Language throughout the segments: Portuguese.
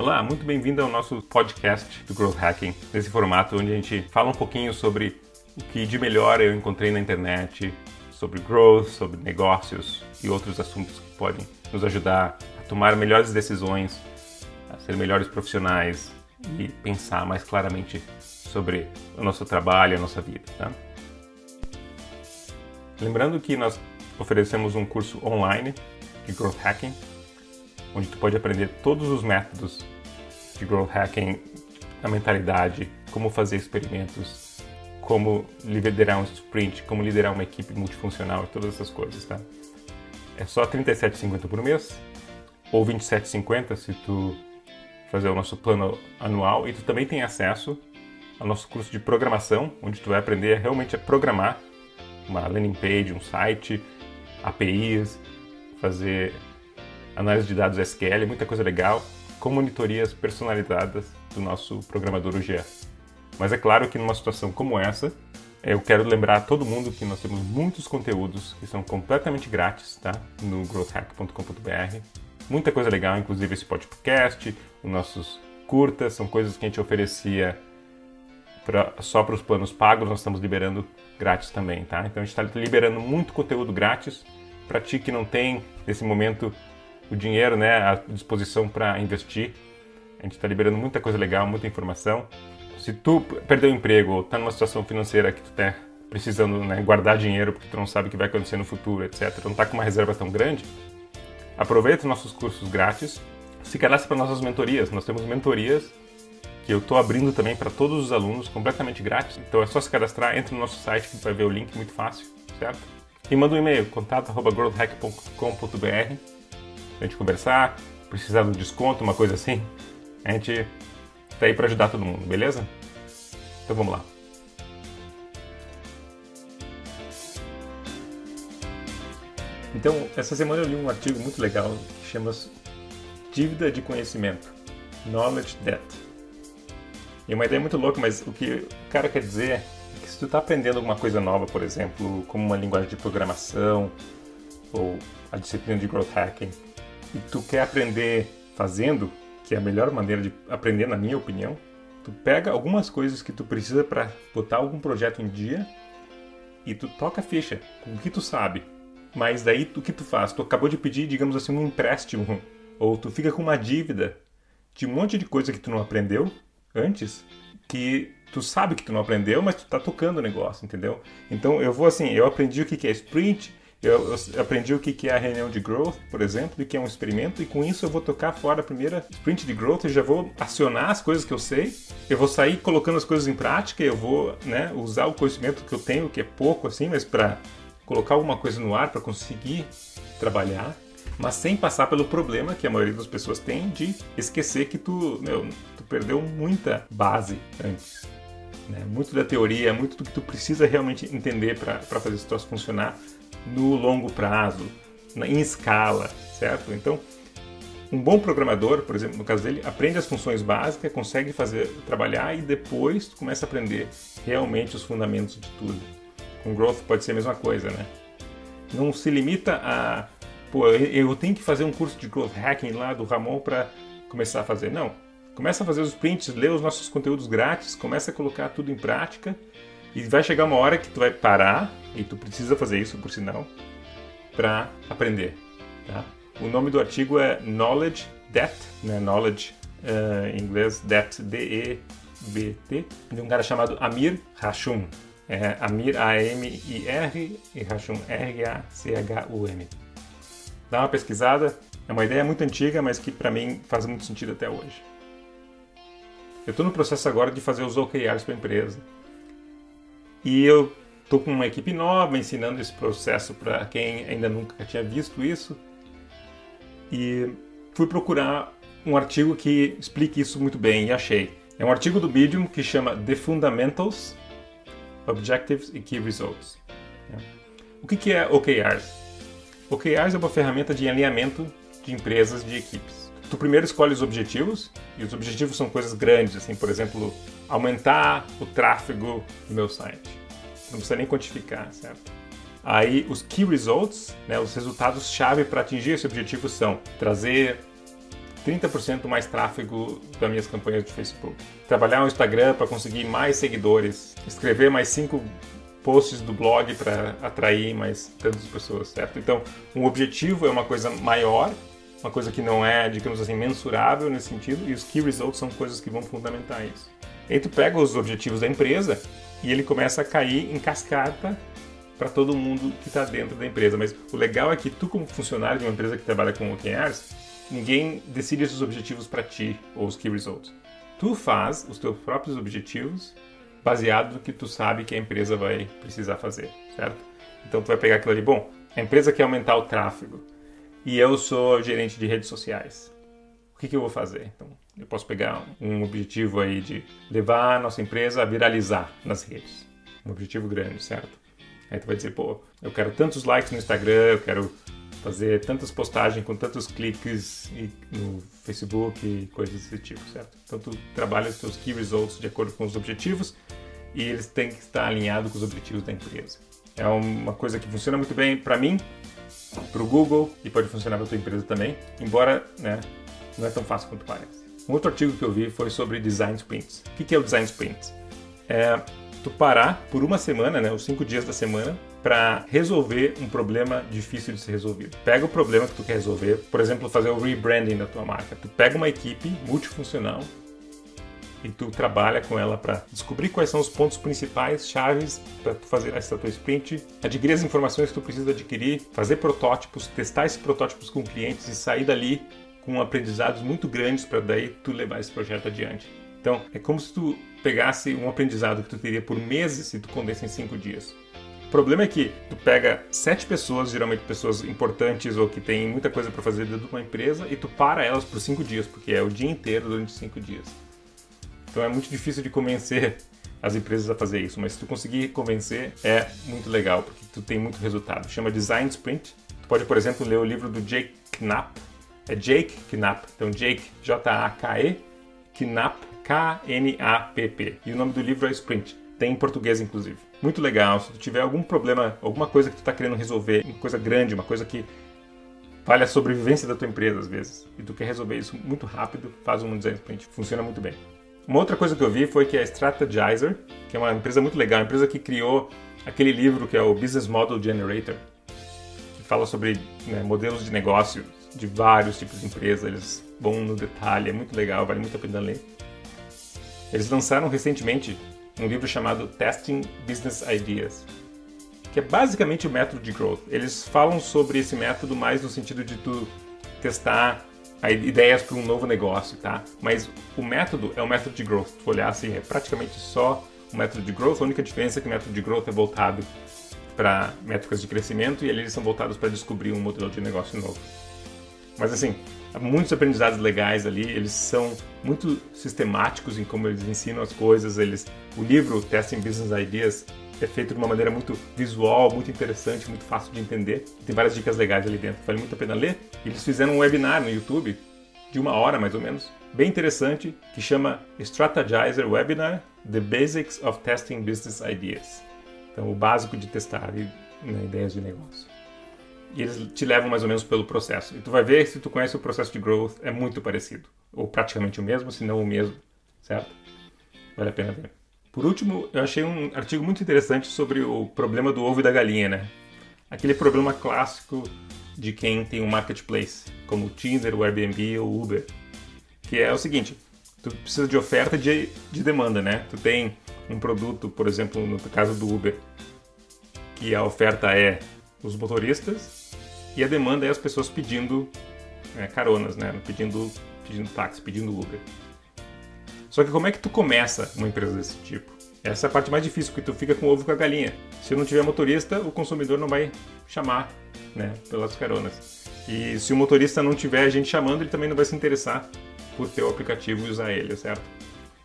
Olá, muito bem-vindo ao nosso podcast do Growth Hacking, nesse formato onde a gente fala um pouquinho sobre o que de melhor eu encontrei na internet, sobre growth, sobre negócios e outros assuntos que podem nos ajudar a tomar melhores decisões, a ser melhores profissionais e pensar mais claramente sobre o nosso trabalho, a nossa vida. Tá? Lembrando que nós oferecemos um curso online de Growth Hacking, onde tu pode aprender todos os métodos de growth hacking, a mentalidade, como fazer experimentos, como liderar um sprint, como liderar uma equipe multifuncional e todas essas coisas, tá? É só R$ 37,50 por mês ou R$ 27,50 se tu fazer o nosso plano anual e tu também tem acesso ao nosso curso de programação, onde tu vai aprender realmente a programar uma landing page, um site, APIs, fazer análise de dados SQL, muita coisa legal com monitorias personalizadas do nosso programador UGA. Mas é claro que numa situação como essa, eu quero lembrar a todo mundo que nós temos muitos conteúdos que são completamente grátis, tá? No growthhack.com.br. Muita coisa legal, inclusive esse podcast, os nossos curtas, são coisas que a gente oferecia pra, só para os planos pagos, nós estamos liberando grátis também, tá? Então a gente está liberando muito conteúdo grátis para ti que não tem, nesse momento, o dinheiro né, à disposição para investir. A gente está liberando muita coisa legal, muita informação. Se tu perdeu o emprego ou está numa situação financeira que tu está precisando né, guardar dinheiro porque tu não sabe o que vai acontecer no futuro, etc., não está com uma reserva tão grande, aproveita os nossos cursos grátis, se cadastre para nossas mentorias. Nós temos mentorias que eu estou abrindo também para todos os alunos, completamente grátis. Então é só se cadastrar, entra no nosso site que vai ver o link muito fácil, certo? E manda um e-mail, contato.growthhack.com.br a gente conversar, precisar de um desconto, uma coisa assim, a gente tá aí para ajudar todo mundo, beleza? Então vamos lá. Então, essa semana eu li um artigo muito legal que chama Dívida de Conhecimento, Knowledge Debt. E é uma ideia muito louca, mas o que o cara quer dizer é que se tu está aprendendo alguma coisa nova, por exemplo, como uma linguagem de programação ou a disciplina de growth hacking, e tu quer aprender fazendo, que é a melhor maneira de aprender, na minha opinião, tu pega algumas coisas que tu precisa para botar algum projeto em dia e tu toca a ficha com o que tu sabe. Mas daí o que tu faz? Tu acabou de pedir, digamos assim, um empréstimo ou tu fica com uma dívida de um monte de coisa que tu não aprendeu antes, que tu sabe que tu não aprendeu, mas tu tá tocando o negócio, entendeu? Então eu vou assim, eu aprendi o que é sprint, eu, eu, aprendi o que é a reunião de growth, por exemplo, e que é um experimento, e com isso eu vou tocar fora a primeira sprint de growth, eu já vou acionar as coisas que eu sei, eu vou sair colocando as coisas em prática, eu vou né, usar o conhecimento que eu tenho, que é pouco assim, mas para colocar alguma coisa no ar para conseguir trabalhar, mas sem passar pelo problema que a maioria das pessoas tem de esquecer que tu, meu, tu perdeu muita base antes. Né? Muito da teoria, muito do que tu precisa realmente entender para fazer esse troço funcionar no longo prazo, em escala, certo? Então, um bom programador, por exemplo, no caso dele, aprende as funções básicas, consegue fazer trabalhar e depois começa a aprender realmente os fundamentos de tudo. Com growth pode ser a mesma coisa, né? Não se limita a, pô, eu tenho que fazer um curso de growth hacking lá do Ramon para começar a fazer. Não. Começa a fazer os prints, lê os nossos conteúdos grátis, começa a colocar tudo em prática e vai chegar uma hora que tu vai parar, e tu precisa fazer isso, por sinal, para aprender. Tá? O nome do artigo é Knowledge Debt, né? Knowledge uh, em inglês Debt, D-E-B-T, de um cara chamado Amir Hashum. É Amir, A-M-I-R, e Hashum, R-A-C-H-U-M. Dá uma pesquisada, é uma ideia muito antiga, mas que para mim faz muito sentido até hoje. Eu estou no processo agora de fazer os OKRs para a empresa. E eu estou com uma equipe nova ensinando esse processo para quem ainda nunca tinha visto isso. E fui procurar um artigo que explique isso muito bem e achei. É um artigo do Medium que chama The Fundamentals, Objectives e Key Results. O que é OKRs? OKRs é uma ferramenta de alinhamento de empresas, de equipes. Tu primeiro escolhe os objetivos, e os objetivos são coisas grandes, assim, por exemplo, aumentar o tráfego do meu site. Não precisa nem quantificar, certo? Aí os key results, né, os resultados chave para atingir esse objetivo são trazer 30% mais tráfego das minhas campanhas de Facebook. Trabalhar no Instagram para conseguir mais seguidores. Escrever mais 5 posts do blog para atrair mais tantas pessoas, certo? Então, um objetivo é uma coisa maior, uma coisa que não é, digamos assim, mensurável nesse sentido, e os key results são coisas que vão fundamentar isso. Aí tu pega os objetivos da empresa e ele começa a cair em cascata para todo mundo que está dentro da empresa. Mas o legal é que tu, como funcionário de uma empresa que trabalha com OKRs, ninguém decide esses objetivos para ti, ou os key results. Tu faz os teus próprios objetivos baseado no que tu sabe que a empresa vai precisar fazer, certo? Então tu vai pegar aquilo ali, bom, a empresa quer aumentar o tráfego e eu sou gerente de redes sociais. O que, que eu vou fazer? Então, eu posso pegar um objetivo aí de levar a nossa empresa a viralizar nas redes. Um objetivo grande, certo? Aí tu vai dizer, pô, eu quero tantos likes no Instagram, eu quero fazer tantas postagens com tantos cliques no Facebook e coisas desse tipo, certo? Então tu trabalha os teus key results de acordo com os objetivos e eles têm que estar alinhados com os objetivos da empresa. É uma coisa que funciona muito bem para mim, para o Google e pode funcionar para a tua empresa também, embora né, não é tão fácil quanto parece. Um outro artigo que eu vi foi sobre design sprints. O que é o design sprint? É tu parar por uma semana, né, os cinco dias da semana, para resolver um problema difícil de ser resolvido. Pega o problema que tu quer resolver, por exemplo, fazer o rebranding da tua marca. Tu pega uma equipe multifuncional e tu trabalha com ela para descobrir quais são os pontos principais, chaves para tu fazer essa tua sprint, adquirir as informações que tu precisa adquirir, fazer protótipos, testar esses protótipos com clientes e sair dali com aprendizados muito grandes para daí tu levar esse projeto adiante. Então, é como se tu pegasse um aprendizado que tu teria por meses se tu condensa em cinco dias. O problema é que tu pega sete pessoas, geralmente pessoas importantes ou que têm muita coisa para fazer dentro de uma empresa, e tu para elas por cinco dias, porque é o dia inteiro durante cinco dias. Então é muito difícil de convencer as empresas a fazer isso, mas se tu conseguir convencer, é muito legal, porque tu tem muito resultado. Chama Design Sprint. Tu pode, por exemplo, ler o livro do Jake Knapp. É Jake Knapp. Então, Jake, J-A-K-E, Knapp, K-N-A-P-P. E o nome do livro é Sprint. Tem em português, inclusive. Muito legal. Se tu tiver algum problema, alguma coisa que tu está querendo resolver, uma coisa grande, uma coisa que vale a sobrevivência da tua empresa, às vezes, e tu quer resolver isso muito rápido, faz um design sprint. Funciona muito bem. Uma outra coisa que eu vi foi que a Strategizer, que é uma empresa muito legal, uma empresa que criou aquele livro que é o Business Model Generator, que fala sobre né, modelos de negócio de vários tipos de empresas, eles vão no detalhe, é muito legal, vale muito a pena ler. Eles lançaram recentemente um livro chamado Testing Business Ideas, que é basicamente o método de growth. Eles falam sobre esse método mais no sentido de tu testar ideias para um novo negócio, tá? Mas o método é o método de growth. Se olhar assim, é praticamente só o método de growth. A única diferença é que o método de growth é voltado para métricas de crescimento e eles são voltados para descobrir um modelo de negócio novo. Mas assim, muitos aprendizados legais ali, eles são muito sistemáticos em como eles ensinam as coisas, eles o livro Testing Business Ideas é feito de uma maneira muito visual, muito interessante, muito fácil de entender. Tem várias dicas legais ali dentro, vale muito a pena ler. Eles fizeram um webinar no YouTube de uma hora mais ou menos, bem interessante, que chama Strategizer Webinar: The Basics of Testing Business Ideas. Então, o básico de testar né, ideias de negócio e eles te levam mais ou menos pelo processo. E tu vai ver se tu conhece o processo de growth, é muito parecido, ou praticamente o mesmo, se não o mesmo, certo? Vale a pena ver. Por último, eu achei um artigo muito interessante sobre o problema do ovo e da galinha, né? Aquele problema clássico de quem tem um marketplace, como o Tinder, o Airbnb ou o Uber, que é o seguinte: tu precisa de oferta de, de demanda, né? Tu tem um produto, por exemplo, no caso do Uber, que a oferta é os motoristas e a demanda é as pessoas pedindo é, caronas, né? Pedindo, pedindo táxi, pedindo Uber. Só que como é que tu começa uma empresa desse tipo? Essa é a parte mais difícil, porque tu fica com o ovo com a galinha. Se não tiver motorista, o consumidor não vai chamar né, pelas caronas. E se o motorista não tiver gente chamando, ele também não vai se interessar por ter o aplicativo e usar ele, certo?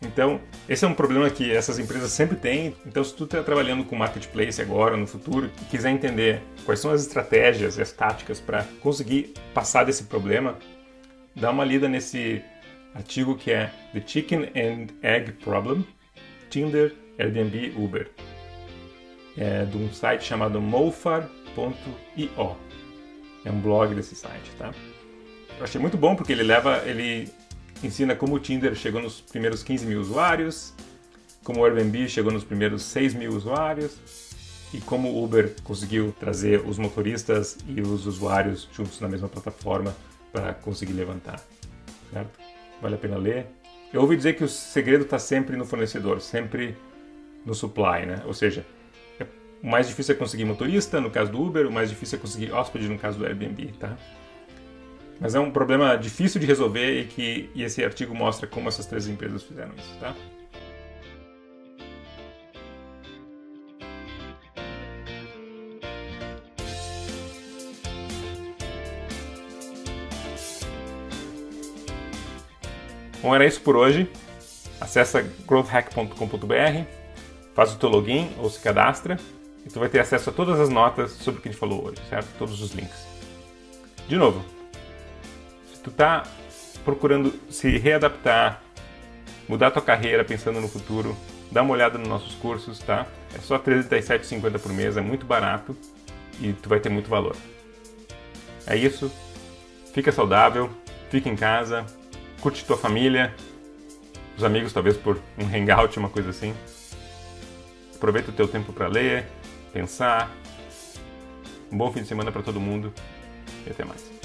Então, esse é um problema que essas empresas sempre têm. Então, se tu está trabalhando com marketplace agora, no futuro, e quiser entender quais são as estratégias e as táticas para conseguir passar desse problema, dá uma lida nesse artigo que é The Chicken and Egg Problem, Tinder, Airbnb, Uber. É de um site chamado mofar.io. É um blog desse site, tá? achei muito bom porque ele leva, ele ensina como o Tinder chegou nos primeiros 15 mil usuários, como o Airbnb chegou nos primeiros 6 mil usuários e como o Uber conseguiu trazer os motoristas e os usuários juntos na mesma plataforma para conseguir levantar. Certo? Vale a pena ler. Eu ouvi dizer que o segredo está sempre no fornecedor, sempre no supply, né? Ou seja, é, o mais difícil é conseguir motorista, no caso do Uber, o mais difícil é conseguir hóspede, no caso do Airbnb, tá? Mas é um problema difícil de resolver e que e esse artigo mostra como essas três empresas fizeram isso, tá? Bom, era isso por hoje. Acesse growthhack.com.br, faz o teu login ou se cadastra e tu vai ter acesso a todas as notas sobre o que a gente falou hoje, certo? Todos os links. De novo, se tu está procurando se readaptar, mudar tua carreira pensando no futuro, dá uma olhada nos nossos cursos, tá? É só R$ 37,50 por mês, é muito barato e tu vai ter muito valor. É isso. Fica saudável, fica em casa, curte tua família, os amigos, talvez por um hangout, uma coisa assim. Aproveita o teu tempo para ler, pensar. Um bom fim de semana para todo mundo e até mais.